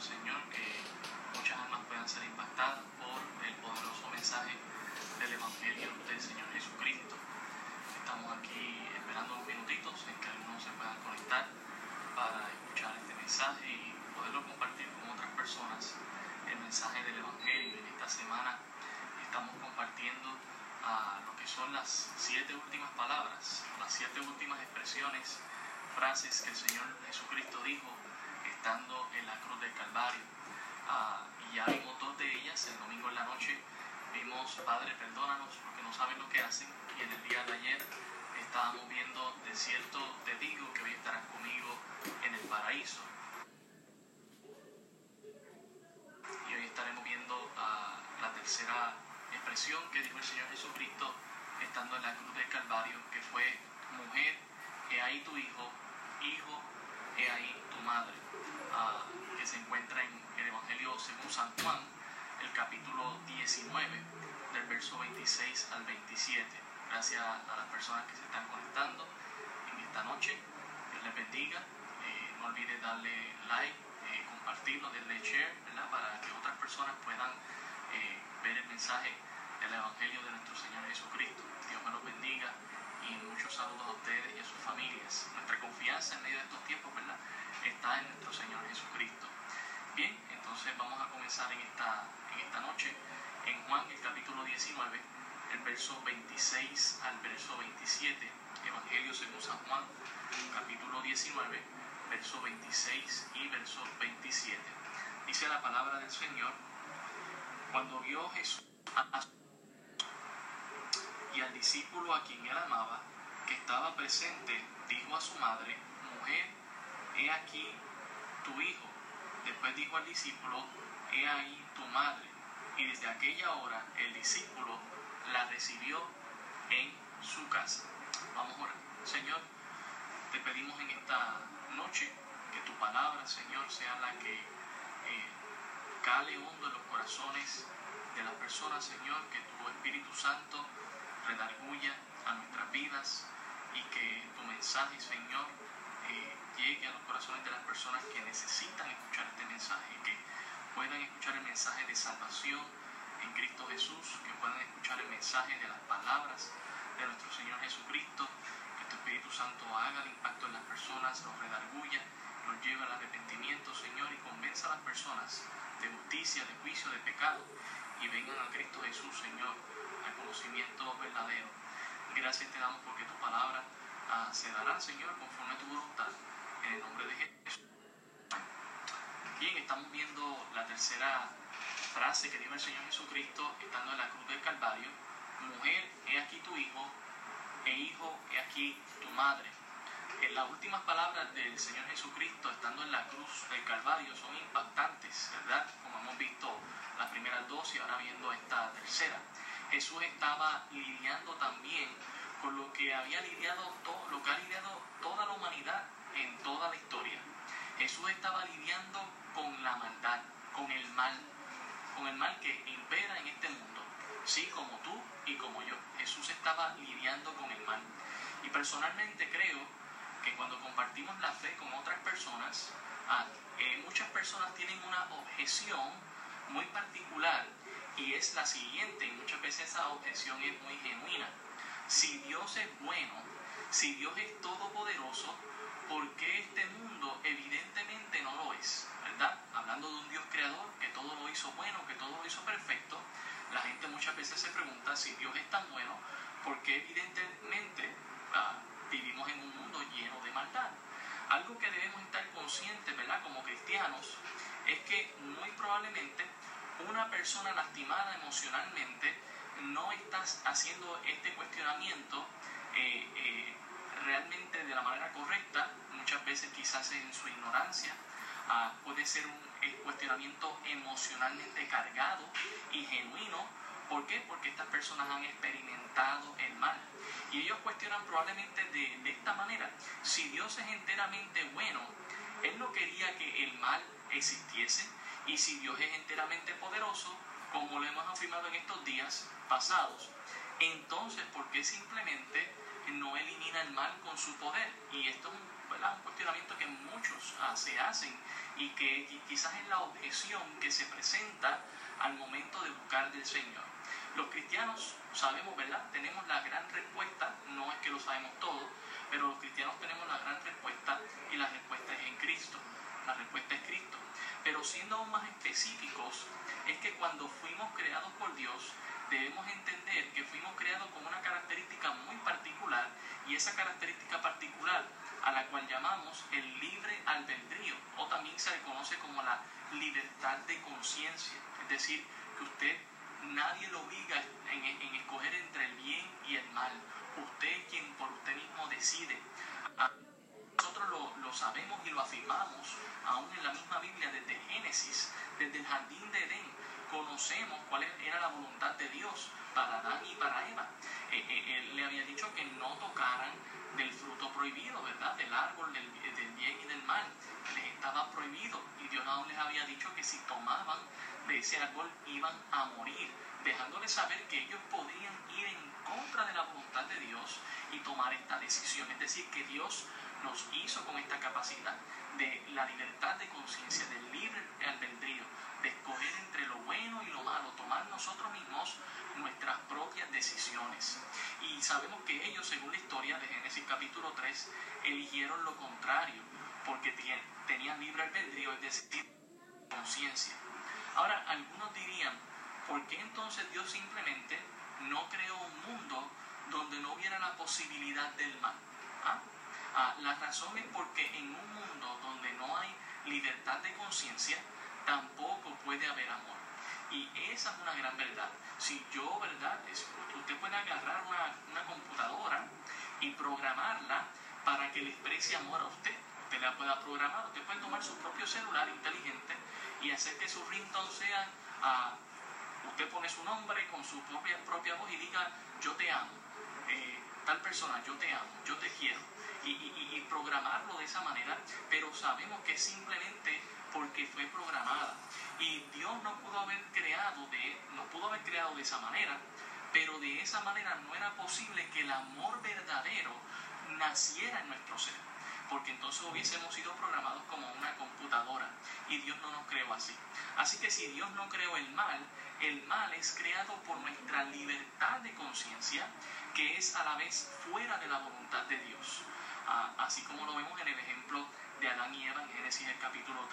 Señor que muchas almas puedan ser impactadas por el poderoso mensaje del Evangelio del Señor Jesucristo. Estamos aquí esperando unos minutitos en que algunos se puedan conectar para escuchar este mensaje y poderlo compartir con otras personas el mensaje del Evangelio. En esta semana estamos compartiendo a lo que son las siete últimas palabras, las siete últimas expresiones, frases que el Señor Jesucristo dijo estando en la cruz del Calvario. Ah, y ya vimos dos de ellas, el domingo en la noche vimos, Padre, perdónanos porque no saben lo que hacen. Y en el día de ayer estábamos viendo, de cierto te digo que hoy estarás conmigo en el paraíso. Y hoy estaremos viendo ah, la tercera expresión que dijo el Señor Jesucristo estando en la cruz del Calvario, que fue, mujer, he ahí tu hijo, hijo, he ahí tu madre. Ah, que se encuentra en el Evangelio según San Juan, el capítulo 19, del verso 26 al 27. Gracias a las personas que se están conectando en esta noche. Dios les bendiga. Eh, no olviden darle like, eh, compartirlo, darle share, ¿verdad? para que otras personas puedan eh, ver el mensaje del Evangelio de nuestro Señor Jesucristo. Dios me los bendiga y muchos saludos a ustedes y a sus familias. Nuestra confianza en medio de estos tiempos, ¿verdad? Está en nuestro Señor Jesucristo. Bien, entonces vamos a comenzar en esta, en esta noche en Juan el capítulo 19, el verso 26 al verso 27, Evangelio según San Juan, capítulo 19, verso 26 y verso 27. Dice la palabra del Señor, cuando vio Jesús y al discípulo a quien él amaba, que estaba presente, dijo a su madre, mujer, he aquí tu hijo. Después dijo al discípulo, he ahí tu madre. Y desde aquella hora el discípulo la recibió en su casa. Vamos a orar. Señor, te pedimos en esta noche que tu palabra, Señor, sea la que eh, cale hondo en los corazones de las personas, Señor, que tu Espíritu Santo redarguya a nuestras vidas y que tu mensaje, Señor, llegue a los corazones de las personas que necesitan escuchar este mensaje, que puedan escuchar el mensaje de salvación en Cristo Jesús, que puedan escuchar el mensaje de las palabras de nuestro Señor Jesucristo, que tu Espíritu Santo haga el impacto en las personas, los redarguya, los lleve al arrepentimiento, Señor, y convenza a las personas de justicia, de juicio, de pecado, y vengan a Cristo Jesús, Señor, al conocimiento verdadero. Gracias te damos porque tu palabra ah, se dará, Señor, conforme a tu voluntad en el nombre de Jesús. Bien, estamos viendo la tercera frase que dijo el Señor Jesucristo estando en la cruz del Calvario. Mujer, he aquí tu hijo, e hijo, he aquí tu madre. En las últimas palabras del Señor Jesucristo estando en la cruz del Calvario son impactantes, ¿verdad? Como hemos visto las primeras dos y ahora viendo esta tercera. Jesús estaba lidiando también con lo que había lidiado todo, lo que ha lidiado toda la humanidad en toda la historia. Jesús estaba lidiando con la maldad, con el mal, con el mal que impera en este mundo. Sí, como tú y como yo. Jesús estaba lidiando con el mal. Y personalmente creo que cuando compartimos la fe con otras personas, ah, eh, muchas personas tienen una objeción muy particular y es la siguiente, y muchas veces esa objeción es muy genuina. Si Dios es bueno, si Dios es todopoderoso, ¿por qué este mundo evidentemente no lo es? ¿Verdad? Hablando de un Dios creador que todo lo hizo bueno, que todo lo hizo perfecto, la gente muchas veces se pregunta si Dios es tan bueno, ¿por qué evidentemente ah, vivimos en un mundo lleno de maldad? Algo que debemos estar conscientes, ¿verdad? Como cristianos, es que muy probablemente una persona lastimada emocionalmente no está haciendo este cuestionamiento eh, eh, realmente de la manera correcta, muchas veces quizás en su ignorancia, ah, puede ser un cuestionamiento emocionalmente cargado y genuino. ¿Por qué? Porque estas personas han experimentado el mal. Y ellos cuestionan probablemente de, de esta manera, si Dios es enteramente bueno, Él no quería que el mal existiese, y si Dios es enteramente poderoso, como lo hemos afirmado en estos días pasados, entonces, ¿por qué simplemente no elimina el mal con su poder. Y esto es un, un cuestionamiento que muchos ah, se hacen y que quizás es la objeción que se presenta al momento de buscar del Señor. Los cristianos sabemos, ¿verdad? Tenemos la gran respuesta, no es que lo sabemos todo, pero los cristianos tenemos la gran respuesta y la respuesta es en Cristo. La respuesta es Cristo. Pero siendo aún más específicos, es que cuando fuimos creados por Dios, debemos entender que fuimos creados con una característica muy particular y esa característica particular a la cual llamamos el libre albedrío o también se le conoce como la libertad de conciencia. Es decir, que usted nadie lo obliga en, en, escoger entre el bien y el mal. Usted es quien por usted mismo decide. Nosotros lo, lo sabemos y lo afirmamos aún en la misma Biblia desde Génesis, desde el jardín de Edén conocemos cuál era la voluntad de Dios para Adán y para Eva. Eh, eh, él le había dicho que no tocaran del fruto prohibido, ¿verdad? Del árbol del, bien y del mal. Les estaba prohibido y Dios aún les había dicho que si tomaban de ese árbol iban a morir, dejándoles saber que ellos podían ir en contra de la voluntad de Dios y tomar esta decisión. Es decir, que Dios nos hizo con esta capacidad de la libertad de conciencia, del libre albedrío, de escoger entre lo bueno y lo malo, tomar nosotros mismos nuestras propias decisiones. Y sabemos que ellos, según la historia de Génesis capítulo 3, eligieron lo contrario, porque tenían libre albedrío, es decir, conciencia. Ahora, algunos dirían, ¿por qué entonces Dios simplemente no creó un mundo donde no hubiera la posibilidad del mal? ¿Ah? Ah, la razón es porque en un mundo donde no hay libertad de conciencia, tampoco puede haber amor. Y esa es una gran verdad. Si yo, ¿verdad? usted puede agarrar una, una computadora y programarla para que le exprese amor a usted. Usted la pueda programar, usted puede tomar su propio celular inteligente y hacer que su ringtone sea, a usted pone su nombre con su propia, propia voz y diga, yo te amo. Eh, tal persona, yo te amo, yo te quiero. Y, y programarlo de esa manera, pero sabemos que simplemente porque fue programada. Y Dios no pudo haber creado de, no pudo haber creado de esa manera, pero de esa manera no era posible que el amor verdadero naciera en nuestro ser, porque entonces hubiésemos sido programados como una computadora y Dios no nos creó así. Así que si Dios no creó el mal, el mal es creado por nuestra libertad de conciencia, que es a la vez fuera de la voluntad de Dios. Ah, así como lo vemos en el ejemplo de Adán y Eva en Génesis el capítulo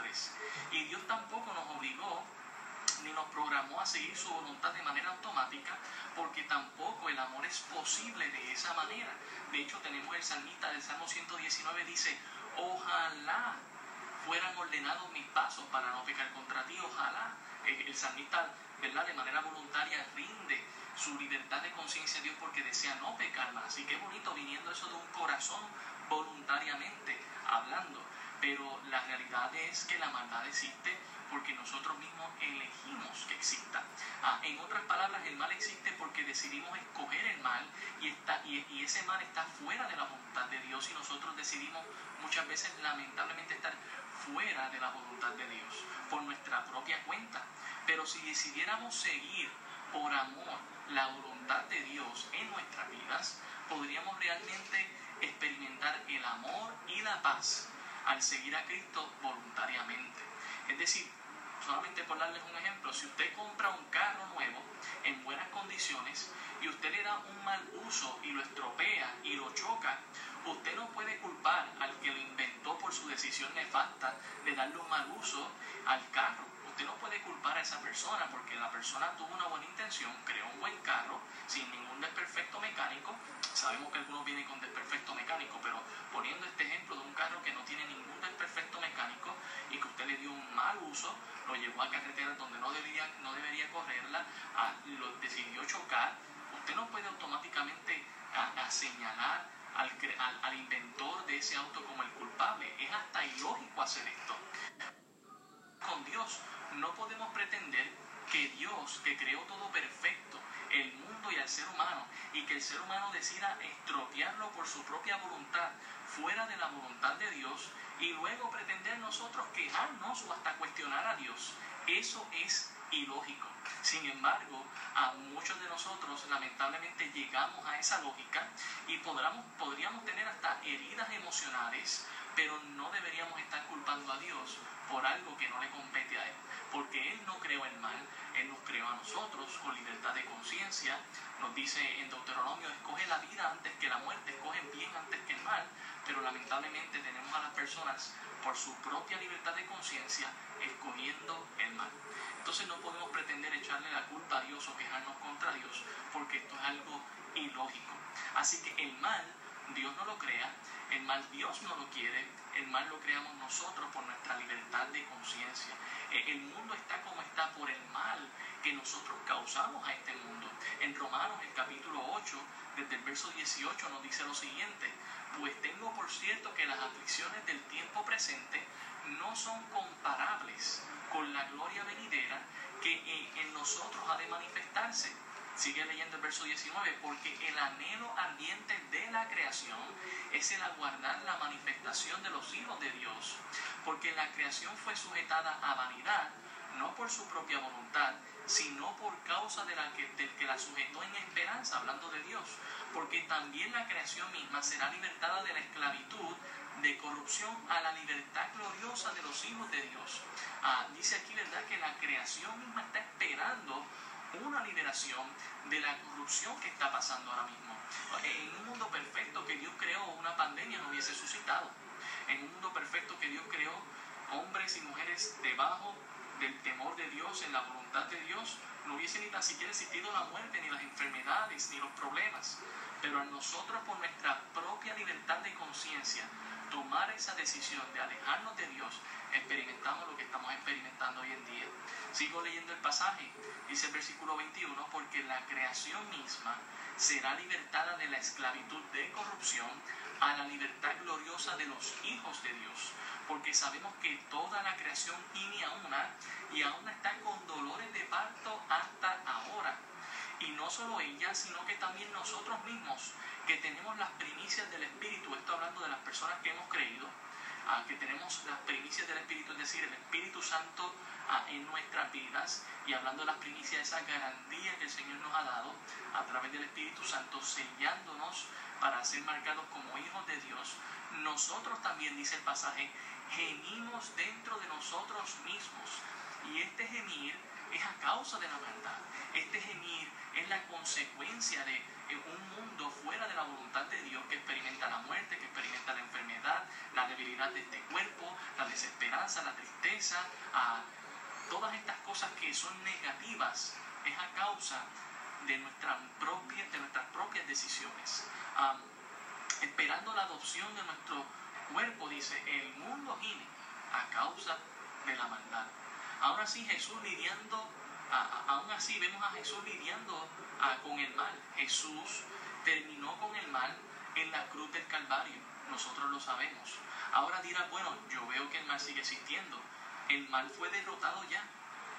3. Y Dios tampoco nos obligó ni nos programó a seguir su voluntad de manera automática, porque tampoco el amor es posible de esa manera. De hecho, tenemos el salmista del Salmo 119, dice, ojalá fueran ordenados mis pasos para no pecar contra ti, ojalá. Eh, el salmista, ¿verdad? De manera voluntaria rinde su libertad de conciencia a Dios porque desea no pecar más. Así que bonito viniendo eso de un corazón voluntariamente hablando pero la realidad es que la maldad existe porque nosotros mismos elegimos que exista. Ah, en otras palabras, el mal existe porque decidimos escoger el mal y, está, y, y, ese mal está fuera de la voluntad de Dios y nosotros decidimos muchas veces lamentablemente estar fuera de la voluntad de Dios por nuestra propia cuenta. Pero si decidiéramos seguir por amor la voluntad de Dios en nuestras vidas, podríamos realmente experimentar el amor y la paz al seguir a Cristo voluntariamente. Es decir, solamente por darles un ejemplo, si usted compra un carro nuevo en buenas condiciones y usted le da un mal uso y lo estropea y lo choca, usted no puede culpar al que lo inventó por su decisión nefasta de darle un mal uso al carro. Usted no puede culpar a esa persona porque la persona tuvo una buena intención, creó un buen carro sin ningún desperfecto mecánico. Sabemos que algunos vienen con desperfecto mecánico, pero poniendo este ejemplo de un carro que no tiene ningún desperfecto mecánico y que usted le dio un mal uso, lo llevó a carreteras donde no debería, no debería correrla, lo decidió chocar, usted no puede automáticamente a, señalar al, al, al inventor de ese auto como el culpable. Es hasta ilógico hacer esto. Con Dios no podemos pretender que Dios, que creó todo perfecto, el mundo y al ser humano, y que el ser humano decida estropearlo por su propia voluntad, fuera de la voluntad de Dios, y luego pretender nosotros quejarnos o hasta cuestionar a Dios. Eso es ilógico. Sin embargo, a muchos de nosotros lamentablemente llegamos a esa lógica y podríamos, podríamos tener hasta heridas emocionales, pero no deberíamos estar culpando a Dios por algo que no le compete a Él. Porque Él no creó el mal, Él nos creó a nosotros con libertad de conciencia. Nos dice en Deuteronomio, escoge la vida antes que la muerte, escoge bien antes que el mal. Pero lamentablemente tenemos a las personas por su propia libertad de conciencia escogiendo el mal. Entonces no podemos pretender echarle la culpa a Dios o quejarnos contra Dios, porque esto es algo ilógico. Así que el mal Dios no lo crea, el mal Dios no lo quiere, el mal lo creamos nosotros por nuestra libertad de conciencia. Eh, el mundo está como está por el mal que nosotros causamos a este mundo. En Romanos, el capítulo 8, desde el verso 18, nos dice lo siguiente, pues tengo por cierto que las aflicciones del tiempo presente no son comparables con la gloria venidera que en nosotros ha de manifestarse. Sigue leyendo el verso 19, porque el anhelo ardiente de la creación es el aguardar la manifestación de los hijos de Dios, porque la creación fue sujetada a vanidad, no por su propia voluntad, sino por causa de la que, del que la sujetó en esperanza, hablando de Dios, porque también la creación misma será libertada de la esclavitud de corrupción a la libertad gloriosa de los hijos de Dios. Ah, dice aquí, ¿verdad?, que la creación misma está esperando una liberación de la corrupción que está pasando ahora mismo. En un mundo perfecto que Dios creó, una pandemia no hubiese suscitado. En un mundo perfecto que Dios creó, hombres y mujeres debajo del temor de Dios, en la voluntad de Dios, no hubiese ni tan siquiera existido la muerte, ni las enfermedades, ni los problemas. Pero a nosotros, por nuestra propia libertad de conciencia, tomar esa decisión de alejarnos de Dios, experimentamos lo que estamos experimentando hoy en día. Sigo leyendo el pasaje, dice el versículo 21, porque la creación misma será libertada de la esclavitud de corrupción a la libertad gloriosa de los hijos de Dios, porque sabemos que toda la creación gime a una y aún está con dolores de parto hasta ahora. Y no solo ella, sino que también nosotros mismos, que tenemos las primicias del Espíritu, esto hablando de las personas que hemos creído, ah, que tenemos las primicias del Espíritu, es decir, el Espíritu Santo ah, en nuestras vidas, y hablando de las primicias, esa garantía que el Señor nos ha dado a través del Espíritu Santo, sellándonos para ser marcados como hijos de Dios, nosotros también, dice el pasaje, gemimos dentro de nosotros mismos. Y este gemir es a causa de la verdad. Este gemir es la consecuencia de un mundo fuera de la voluntad de Dios que experimenta la muerte, que experimenta la enfermedad, la debilidad de este cuerpo, la desesperanza, la tristeza, todas estas cosas que son negativas es a causa de, nuestra propia, de nuestras propias decisiones. esperando la adopción de nuestro cuerpo, dice, el mundo gime a causa de la maldad. Ahora sí, Jesús lidiando, aún así vemos a Jesús lidiando con el mal. Jesús terminó con el mal en la cruz del Calvario. Nosotros lo sabemos. Ahora dirá, bueno, yo veo que el mal sigue existiendo. El mal fue derrotado ya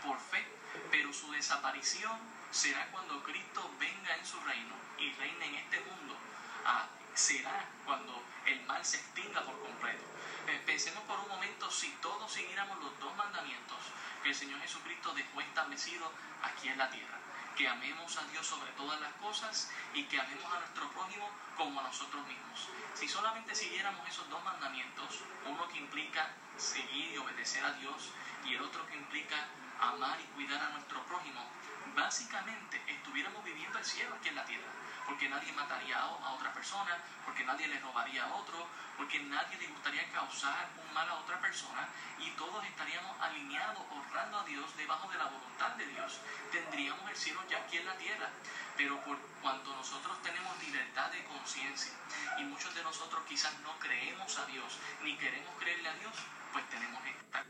por fe, pero su desaparición será cuando Cristo venga en su reino y reine en este mundo. Ah, será cuando el mal se extinga por completo. Eh, pensemos por un momento si todos siguiéramos los dos mandamientos que el Señor Jesucristo dejó establecido aquí en la tierra. Que amemos a Dios sobre todas las cosas y que amemos a nuestro prójimo como a nosotros mismos. Si solamente siguiéramos esos dos mandamientos, uno que implica seguir y obedecer a Dios y el otro que implica amar y cuidar a nuestro prójimo, básicamente estuviéramos viviendo el cielo aquí en la tierra, porque nadie mataría a otra persona, porque nadie le robaría a otro, porque nadie le gustaría causar un mal a otra persona y todos estaríamos alineados, honrando a Dios debajo de la voluntad de Dios. Tendríamos el cielo ya aquí en la tierra, pero por cuanto nosotros tenemos libertad de conciencia y muchos de nosotros quizás no creemos a Dios ni queremos creerle a Dios, pues tenemos esta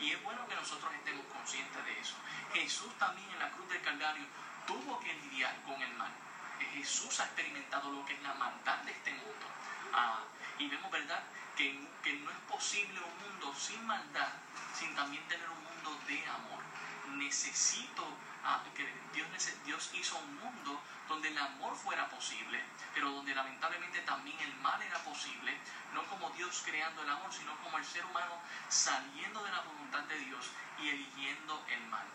y es bueno que nosotros estemos conscientes de eso. Jesús también en la cruz del Calvario tuvo que lidiar con el mal. Jesús ha experimentado lo que es la maldad de este mundo. Ah, y vemos, ¿verdad?, que, que no es posible un mundo sin maldad, sin también tener un mundo de amor. Necesito ah, que Dios Dios hizo un mundo donde el amor fuera posible, pero donde lamentablemente también el mal era posible, no como Dios creando el amor, sino como el ser humano saliendo de la voluntad de Dios y eligiendo el mal.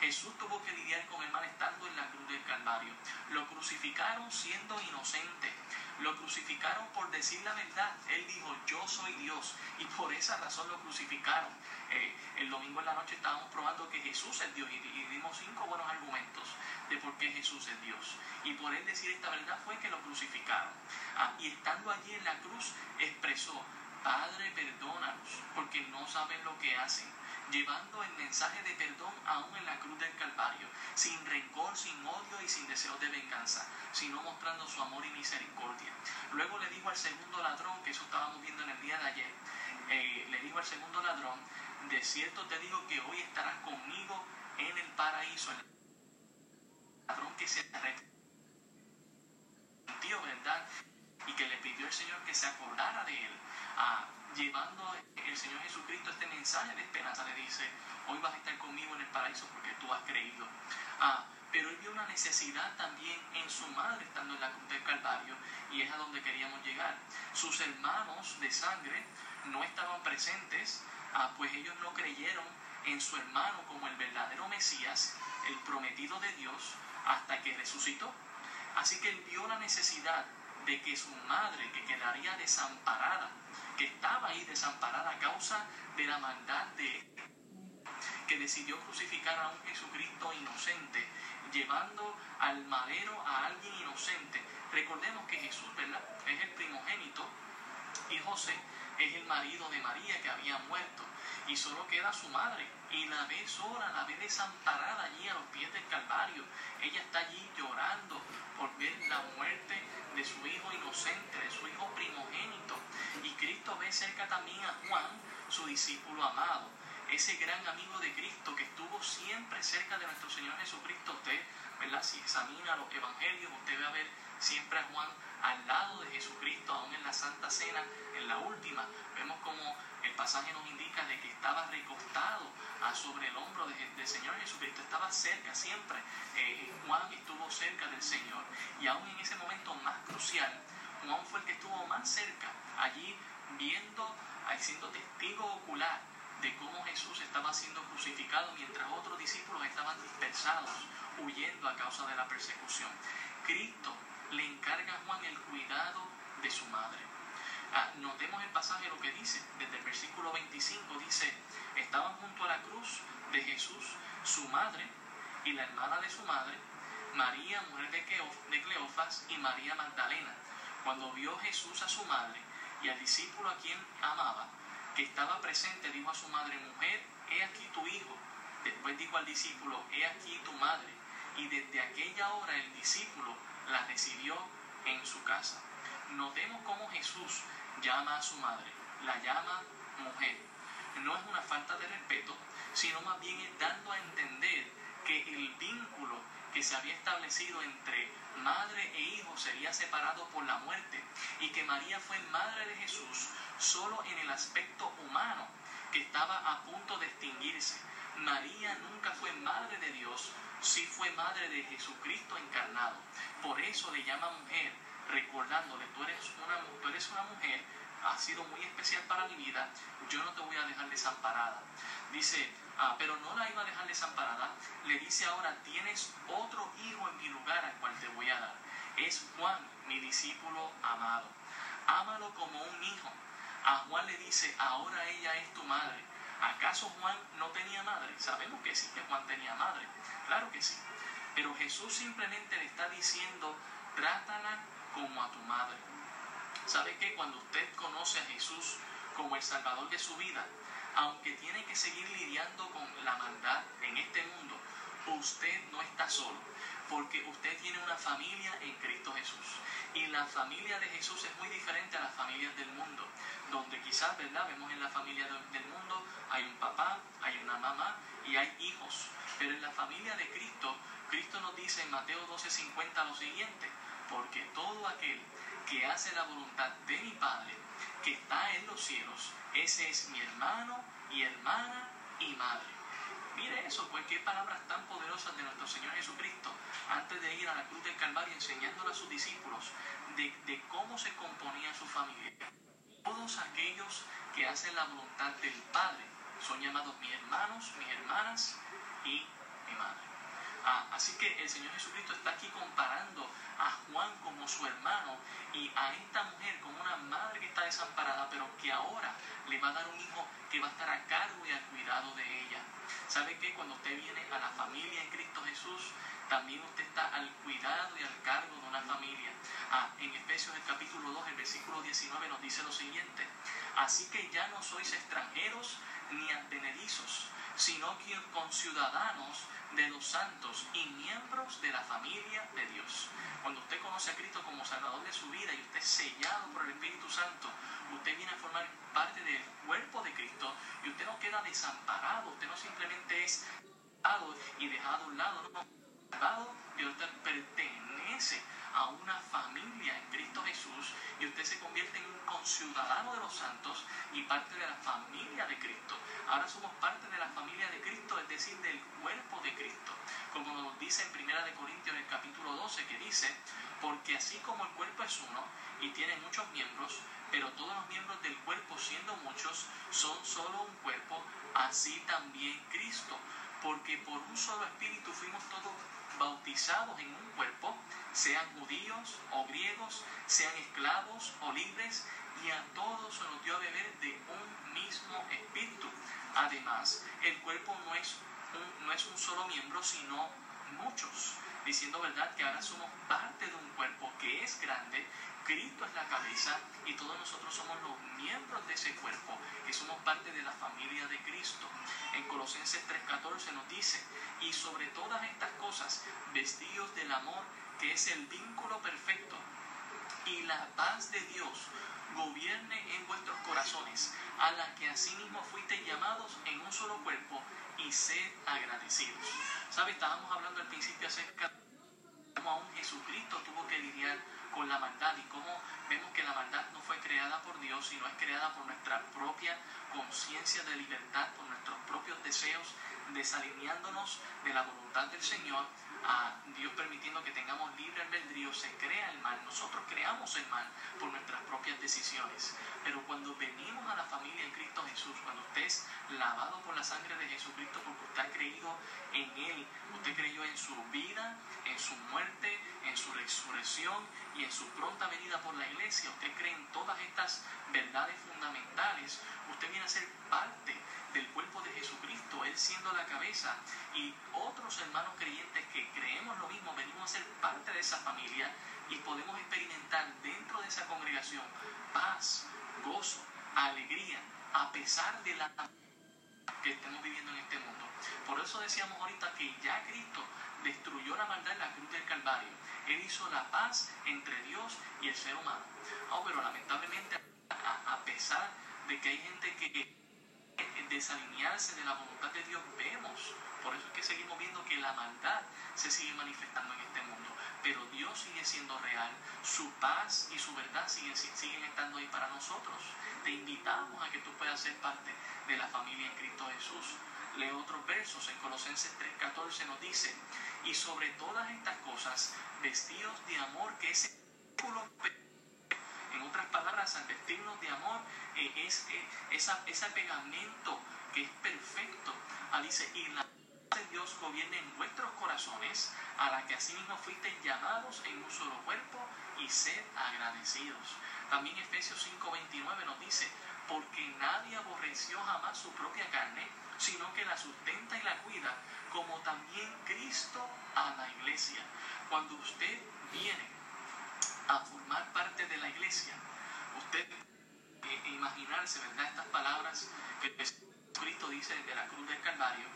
Jesús tuvo que lidiar con el mal estando en la cruz del Calvario. Lo crucificaron siendo inocente. Lo crucificaron por decir la verdad. Él dijo, yo soy Dios. Y por esa razón lo crucificaron. Eh, el domingo en la noche estábamos probando que Jesús es Dios y, dimos cinco buenos argumentos de por qué Jesús es Dios. Y por él decir esta verdad fue que lo crucificaron. Ah, y estando allí en la cruz expresó, Padre, perdónanos, porque no saben lo que hacen llevando el mensaje de perdón aún en la cruz del Calvario, sin rencor, sin odio y sin deseo de venganza, sino mostrando su amor y misericordia. Luego le dijo al segundo ladrón, que eso estábamos viendo en el día de ayer, eh, le dijo al segundo ladrón, de cierto te digo que hoy estarás conmigo en el paraíso. El ladrón que se arrepintió, ¿verdad? Y que le pidió al Señor que se acordara de él. Ah, llevando el Señor Jesucristo este mensaje de esperanza, le dice, hoy vas a estar conmigo en el paraíso porque tú has creído. Ah, pero él vio una necesidad también en su madre estando en la cruz del Calvario y es a donde queríamos llegar. Sus hermanos de sangre no estaban presentes, ah, pues ellos no creyeron en su hermano como el verdadero Mesías, el prometido de Dios, hasta que resucitó. Así que él vio la necesidad de que su madre, que quedaría desamparada, que estaba ahí desamparada a causa de la maldad de que decidió crucificar a un Jesucristo inocente, llevando al madero a alguien inocente. Recordemos que Jesús, ¿verdad? Es el primogénito y José es el marido de María que había muerto y solo queda su madre y la ve sola, la ve desamparada allí a los pies del Calvario. Ella está allí llorando por ver la muerte de su hijo inocente, de su hijo primogénito. Y Cristo ve cerca también a Juan, su discípulo amado, ese gran amigo de Cristo que estuvo siempre cerca de nuestro Señor Jesucristo. Usted, ¿verdad? Si examina los evangelios, usted va a ver siempre a Juan al lado de Jesucristo, aún en la Santa Cena, en la última. Vemos como el pasaje nos indica de que estaba recostado sobre el hombro del Señor Jesucristo, estaba cerca siempre. Eh, Juan estuvo cerca del Señor y aún en ese momento más crucial, Juan fue el que estuvo más cerca, allí viendo, siendo testigo ocular de cómo Jesús estaba siendo crucificado mientras otros discípulos estaban dispersados, huyendo a causa de la persecución. Cristo le encarga a Juan el cuidado de su madre. Ah, notemos el pasaje lo que dice, desde el versículo 25 dice, estaban junto a la cruz de Jesús su madre y la hermana de su madre, María, mujer de Cleofas, y María Magdalena. Cuando vio Jesús a su madre y al discípulo a quien amaba, que estaba presente, dijo a su madre, mujer, he aquí tu hijo. Después dijo al discípulo, he aquí tu madre. Y desde aquella hora el discípulo la recibió en su casa. Notemos cómo Jesús llama a su madre, la llama mujer. No es una falta de respeto, sino más bien es dando a entender que el vínculo que se había establecido entre madre e hijo sería separado por la muerte y que María fue madre de Jesús solo en el aspecto humano que estaba a punto de extinguirse. María nunca fue madre de Dios, sí fue madre de Jesucristo encarnado. Por eso le llama mujer recordándole, tú eres una, tú eres una mujer, ha sido muy especial para mi vida, yo no te voy a dejar desamparada. Dice, ah, pero no la iba a dejar desamparada, le dice ahora, tienes otro hijo en mi lugar al cual te voy a dar. Es Juan, mi discípulo amado. Ámalo como un hijo. A Juan le dice, ahora ella es tu madre. ¿Acaso Juan no tenía madre? Sabemos que sí, que Juan tenía madre. Claro que sí. Pero Jesús simplemente le está diciendo, trátala como a tu madre. ¿Sabe que Cuando usted conoce a Jesús como el Salvador de su vida, aunque tiene que seguir lidiando con la maldad en este mundo, usted no está solo, porque usted tiene una familia en Cristo Jesús. Y la familia de Jesús es muy diferente a las familias del mundo, donde quizás, ¿verdad? Vemos en la familia del mundo hay un papá, hay una mamá y hay hijos. Pero en la familia de Cristo, Cristo nos dice en Mateo 12:50 lo siguiente, porque todo aquel que hace la voluntad de mi Padre, que está en los cielos, ese es mi hermano y hermana y madre. Mire eso, pues qué palabras tan poderosas de nuestro Señor Jesucristo antes de ir a la cruz del Calvario enseñándole a sus discípulos de, de cómo se componía su familia. Todos aquellos que hacen la voluntad del Padre son llamados mis hermanos, mis hermanas y mi madre. Ah, así que el Señor Jesucristo está aquí comparando a Juan como su hermano y a esta mujer como una madre que está desamparada, pero que ahora le va a dar un hijo que va a estar a cargo y al cuidado de ella. ¿Sabe que cuando usted viene a la familia en Cristo Jesús, también usted está al cuidado y al cargo de una familia? Ah, en Efesios el capítulo 2, el versículo 19 nos dice lo siguiente, así que ya no sois extranjeros ni advenedizos, sino que conciudadanos de los santos y miembros de la familia de Dios. Cuando usted conoce a Cristo como Salvador de su vida y usted es sellado por el Espíritu Santo, usted viene a formar parte del cuerpo de Cristo y usted no queda desamparado, usted no simplemente es y dejado a un lado, no, salvado y usted pertenece y usted se convierte en un conciudadano de los santos y parte de la familia de Cristo. Ahora somos parte de la familia de Cristo, es decir, del cuerpo de Cristo. Como nos dice en 1 Corintios en el capítulo 12 que dice, porque así como el cuerpo es uno y tiene muchos miembros, pero todos los miembros del cuerpo siendo muchos son solo un cuerpo, así también Cristo, porque por un solo espíritu fuimos todos bautizados en un cuerpo, sean judíos o griegos, sean esclavos o libres, y a todos se nos dio a beber de un mismo espíritu. Además, el cuerpo no es un, no es un solo miembro, sino muchos. Diciendo verdad que ahora somos parte de un cuerpo que es grande, Cristo es la cabeza y todos nosotros somos los miembros de ese cuerpo y somos parte de la familia de Cristo. En Colosenses 3:14 nos dice, y sobre todas estas cosas, vestidos del amor, que es el vínculo perfecto, y la paz de Dios gobierne en vuestros corazones, a la que asimismo fuisteis llamados en un solo cuerpo, y sed agradecidos. ¿Sabe? Estábamos hablando al principio acerca de cómo aún Jesucristo tuvo que lidiar con la maldad y cómo vemos que la maldad no fue creada por Dios, sino es creada por nuestra propia conciencia de libertad, por nuestros propios deseos, desalineándonos de la voluntad del Señor a Dios permitiendo que tengamos libre albedrío, se crea el mal. Nosotros creamos el mal por nuestras propias decisiones. Pero cuando venimos a la familia en Cristo Jesús, cuando usted es lavado por la sangre de Jesucristo porque usted ha creído en Él, usted creyó en su vida, en su muerte, en su resurrección y en su pronta venida por la iglesia, usted cree en todas estas verdades fundamentales, usted viene a ser parte del cuerpo de Jesucristo, Él siendo la cabeza, y otros hermanos creyentes que creemos lo mismo, venimos a ser parte de esa familia y podemos experimentar dentro de esa congregación paz, gozo, alegría, a pesar de la que estemos viviendo en este mundo. Por eso decíamos ahorita que ya Cristo destruyó la maldad en la cruz del Calvario. Él hizo la paz entre Dios y el ser humano. Oh, pero lamentablemente, a, a pesar de que hay gente que desalinearse de la voluntad de Dios, vemos. Por eso es que seguimos viendo que la maldad se sigue manifestando en este mundo. Pero Dios sigue siendo real, su paz y su verdad siguen, siguen estando ahí para nosotros. Te invitamos a que tú puedas ser parte de la familia en Cristo Jesús. Leo otros versos, en Colosenses 3:14 nos dice, y sobre todas estas cosas, vestidos de amor, que es el en otras palabras, al vestirnos de amor eh, es eh, ese pegamento que es perfecto. Ah, dice, y la de Dios gobierne en vuestros corazones, a la que asimismo fuisteis llamados en un solo cuerpo, y sed agradecidos. También Efesios 5:29 nos dice, porque nadie aborreció jamás su propia carne, sino que la sustenta y la cuida, como también Cristo a la iglesia. Cuando usted viene a formar parte de la iglesia, usted eh, imaginarse, ¿verdad? Estas palabras que Cristo dice de la cruz del Calvario,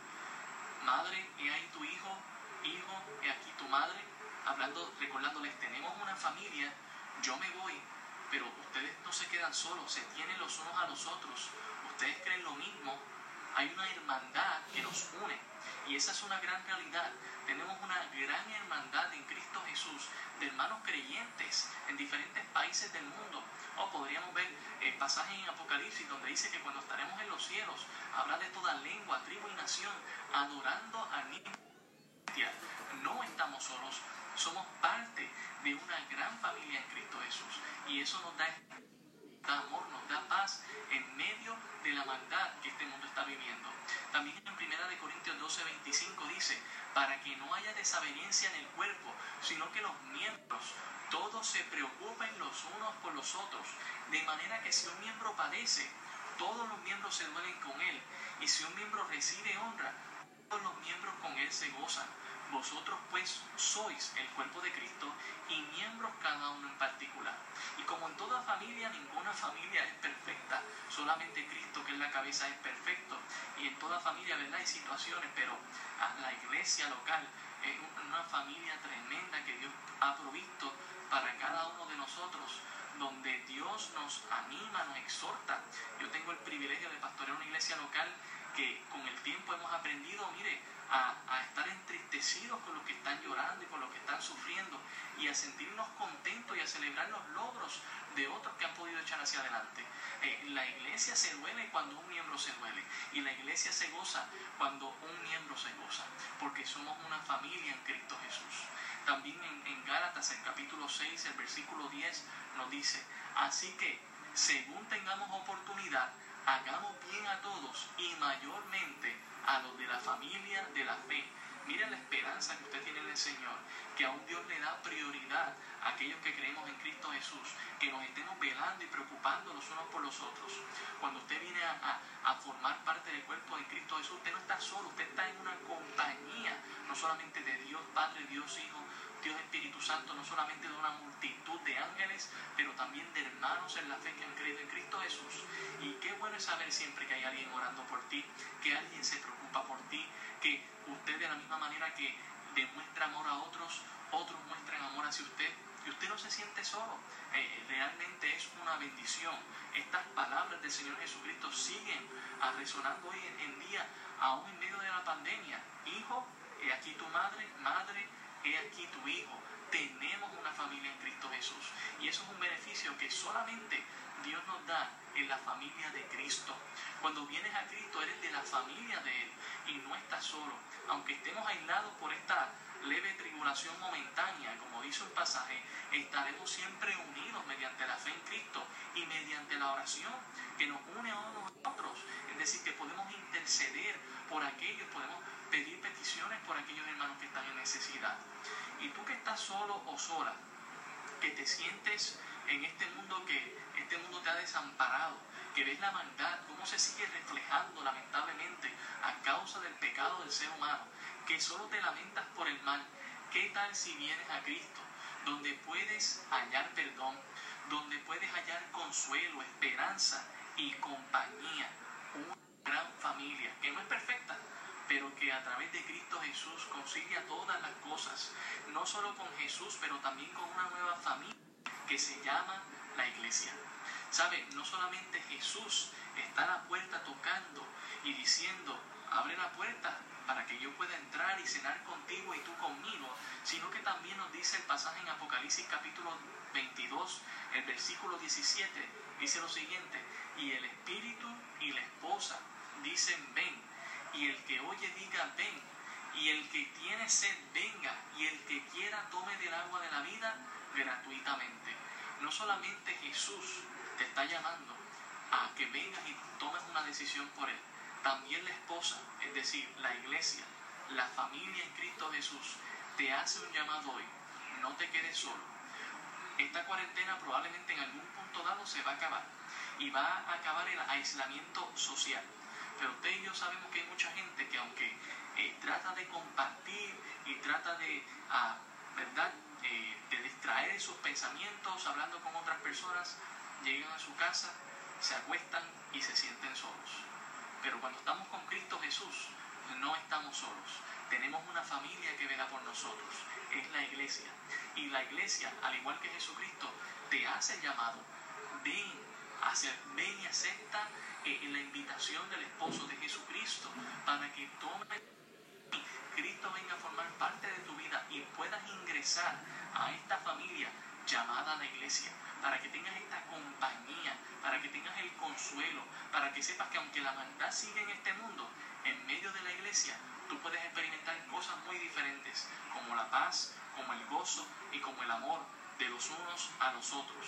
madre, he ahí tu hijo, hijo, he aquí tu madre, hablando, recordándoles, tenemos una familia, yo me voy, pero ustedes no se quedan solos, se tienen los unos a los otros, ustedes creen lo mismo, hay una hermandad que nos une y esa es una gran realidad. Tenemos una gran hermandad en Cristo Jesús de hermanos creyentes en diferentes países del mundo. O podríamos ver el pasaje en Apocalipsis donde dice que cuando estaremos en los cielos, habrá de toda lengua, tribu y nación adorando al mismo. No estamos solos, somos parte de una gran familia en Cristo Jesús. Y eso nos da da amor, nos da paz en medio de la maldad que este mundo está viviendo. También en 1 Corintios 12, 25 dice, para que no haya desaveniencia en el cuerpo, sino que los miembros todos se preocupen los unos por los otros, de manera que si un miembro padece, todos los miembros se duelen con él, y si un miembro recibe honra, todos los miembros con él se gozan. Vosotros pues sois el cuerpo de Cristo y miembros cada uno en particular. Y como en toda familia, ninguna familia es perfecta, solamente Cristo que es la cabeza es perfecto. Y en toda familia, ¿verdad? Hay situaciones, pero la iglesia local es una familia tremenda que Dios ha provisto para cada uno de nosotros donde Dios nos anima, nos exhorta. Yo tengo el privilegio de pastorear una iglesia local que con el tiempo hemos aprendido, mire, a, estar entristecidos con los que están llorando y con los que están sufriendo y a sentirnos contentos y a celebrar los logros de otros que han podido echar hacia adelante. Eh, la iglesia se duele cuando un miembro se duele y la iglesia se goza cuando un miembro se goza, porque somos una familia en Cristo Jesús. También en, en Gálatas, el capítulo 6, el versículo 10, nos dice, así que según tengamos oportunidad, hagamos bien a todos y mayormente a los de la familia de la fe. Miren la esperanza que usted tiene en el Señor, que aún Dios le da prioridad a aquellos que creemos en Cristo Jesús, que nos estemos velando y preocupando los unos por los otros. Cuando usted viene a, a, formar parte del cuerpo de Cristo Jesús, usted no está solo, usted está en una compañía, no solamente de Dios Padre, Dios Hijo, Dios Espíritu Santo, no solamente de una multitud de ángeles, pero también de hermanos en la fe que han creído en Cristo Jesús. Y qué bueno es saber siempre que hay alguien orando por ti, que alguien se preocupa por ti, que usted de la misma manera que demuestra amor a otros, otros muestran amor hacia usted. Y usted no se siente solo. Eh, realmente es una bendición. Estas palabras del Señor Jesucristo siguen resonando hoy en día, aún en medio de la pandemia. Hijo, he aquí tu madre, madre, he aquí tu Hijo. Tenemos una familia en Cristo Jesús. Y eso es un beneficio que solamente Dios nos da en la familia de Cristo. Cuando vienes a Cristo eres de la familia de Él y no estás solo. Aunque estemos aislados por esta leve tribulación momentánea, como dice el pasaje, estaremos siempre unidos mediante la fe en Cristo y mediante la oración que nos une a unos a otros. Es decir, que podemos interceder por aquellos, podemos pedir peticiones por aquellos hermanos que están en necesidad. Y tú que estás solo o sola, que te sientes en este mundo que este mundo te ha desamparado, que ves la maldad, cómo se sigue reflejando lamentablemente a causa del pecado del ser humano, que solo te lamentas por el mal, ¿qué tal si vienes a Cristo, donde puedes hallar perdón, donde puedes hallar consuelo, esperanza y compañía? Una gran familia, que no es perfecta, pero que a través de Cristo Jesús concilia todas las cosas, no solo con Jesús, pero también con una nueva familia que se llama la iglesia. ¿Sabe? No solamente Jesús está a la puerta tocando y diciendo, abre la puerta para que yo pueda entrar y cenar contigo y tú conmigo, sino que también nos dice el pasaje en Apocalipsis capítulo 22, el versículo 17, dice lo siguiente, y el espíritu y la esposa dicen, ven y el que oye diga ven, y el que tiene sed venga, y el que quiera tome del agua de la vida gratuitamente. No solamente Jesús te está llamando a que vengas y tomes una decisión por Él, también la esposa, es decir, la iglesia, la familia en Cristo Jesús, te hace un llamado hoy. No te quedes solo. Esta cuarentena probablemente en algún punto dado se va a acabar y va a acabar el aislamiento social pero usted y yo sabemos que hay mucha gente que aunque eh, trata de compartir y trata de, ah, ¿verdad? Eh, de distraer sus pensamientos hablando con otras personas, llegan a su casa, se acuestan y se sienten solos. Pero cuando estamos con Cristo Jesús, no estamos solos. Tenemos una familia que vela por nosotros. Es la iglesia. Y la iglesia, al igual que Jesucristo, te hace el llamado. Ven, hacia, ven y acepta en la invitación del esposo de Jesucristo para que tome Cristo venga a formar parte de tu vida y puedas ingresar a esta familia llamada la iglesia, para que tengas esta compañía, para que tengas el consuelo, para que sepas que aunque la maldad sigue en este mundo, en medio de la iglesia, tú puedes experimentar cosas muy diferentes, como la paz, como el gozo y como el amor de los unos a los otros.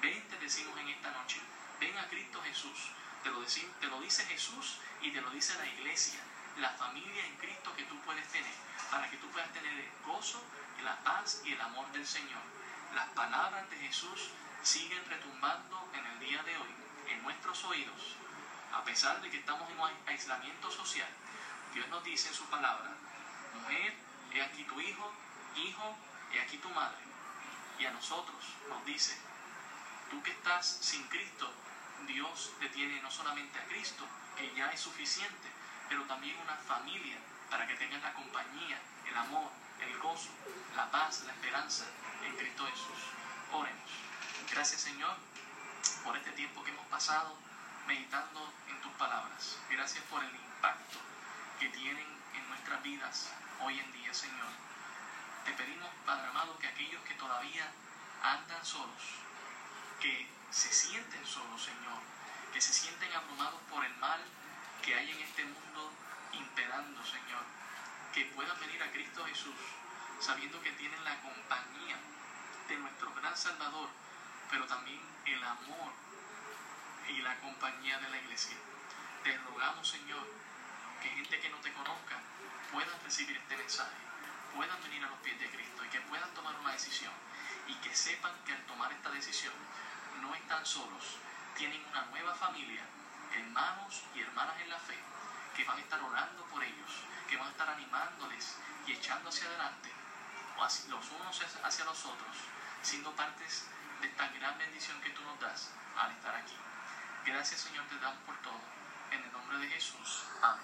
Ven, te decimos en esta noche, ven a Cristo Jesús. Te lo, te lo dice Jesús y te lo dice la iglesia, la familia en Cristo que tú puedes tener, para que tú puedas tener el gozo, la paz y el amor del Señor. Las palabras de Jesús siguen retumbando en el día de hoy en nuestros oídos, a pesar de que estamos en un aislamiento social. Dios nos dice en su palabra, mujer, he aquí tu hijo, hijo, he aquí tu madre. Y a nosotros nos dice, tú que estás sin Cristo, Dios te tiene no solamente a Cristo, que ya es suficiente, pero también una familia para que tengas la compañía, el amor, el gozo, la paz, la esperanza en Cristo Jesús. Oremos. Gracias Señor por este tiempo que hemos pasado meditando en tus palabras. Gracias por el impacto que tienen en nuestras vidas hoy en día, Señor. Te pedimos, Padre amado, que aquellos que todavía andan solos, que se sienten solos, Señor, que se sienten abrumados por el mal que hay en este mundo imperando, Señor, que puedan venir a Cristo Jesús, sabiendo que tienen la compañía de nuestro gran Salvador, pero también el amor y la compañía de la iglesia. Te rogamos, Señor, que gente que no te conozca puedan recibir este mensaje, puedan venir a los pies de Cristo y que puedan tomar una decisión y que sepan que al tomar esta decisión no están solos, tienen una nueva familia, hermanos y hermanas en la fe, que van a estar orando por ellos, que van a estar animándoles y echando hacia adelante, los unos hacia los otros, siendo partes de esta gran bendición que tú nos das al estar aquí. Gracias Señor te damos por todo. En el nombre de Jesús. Amén.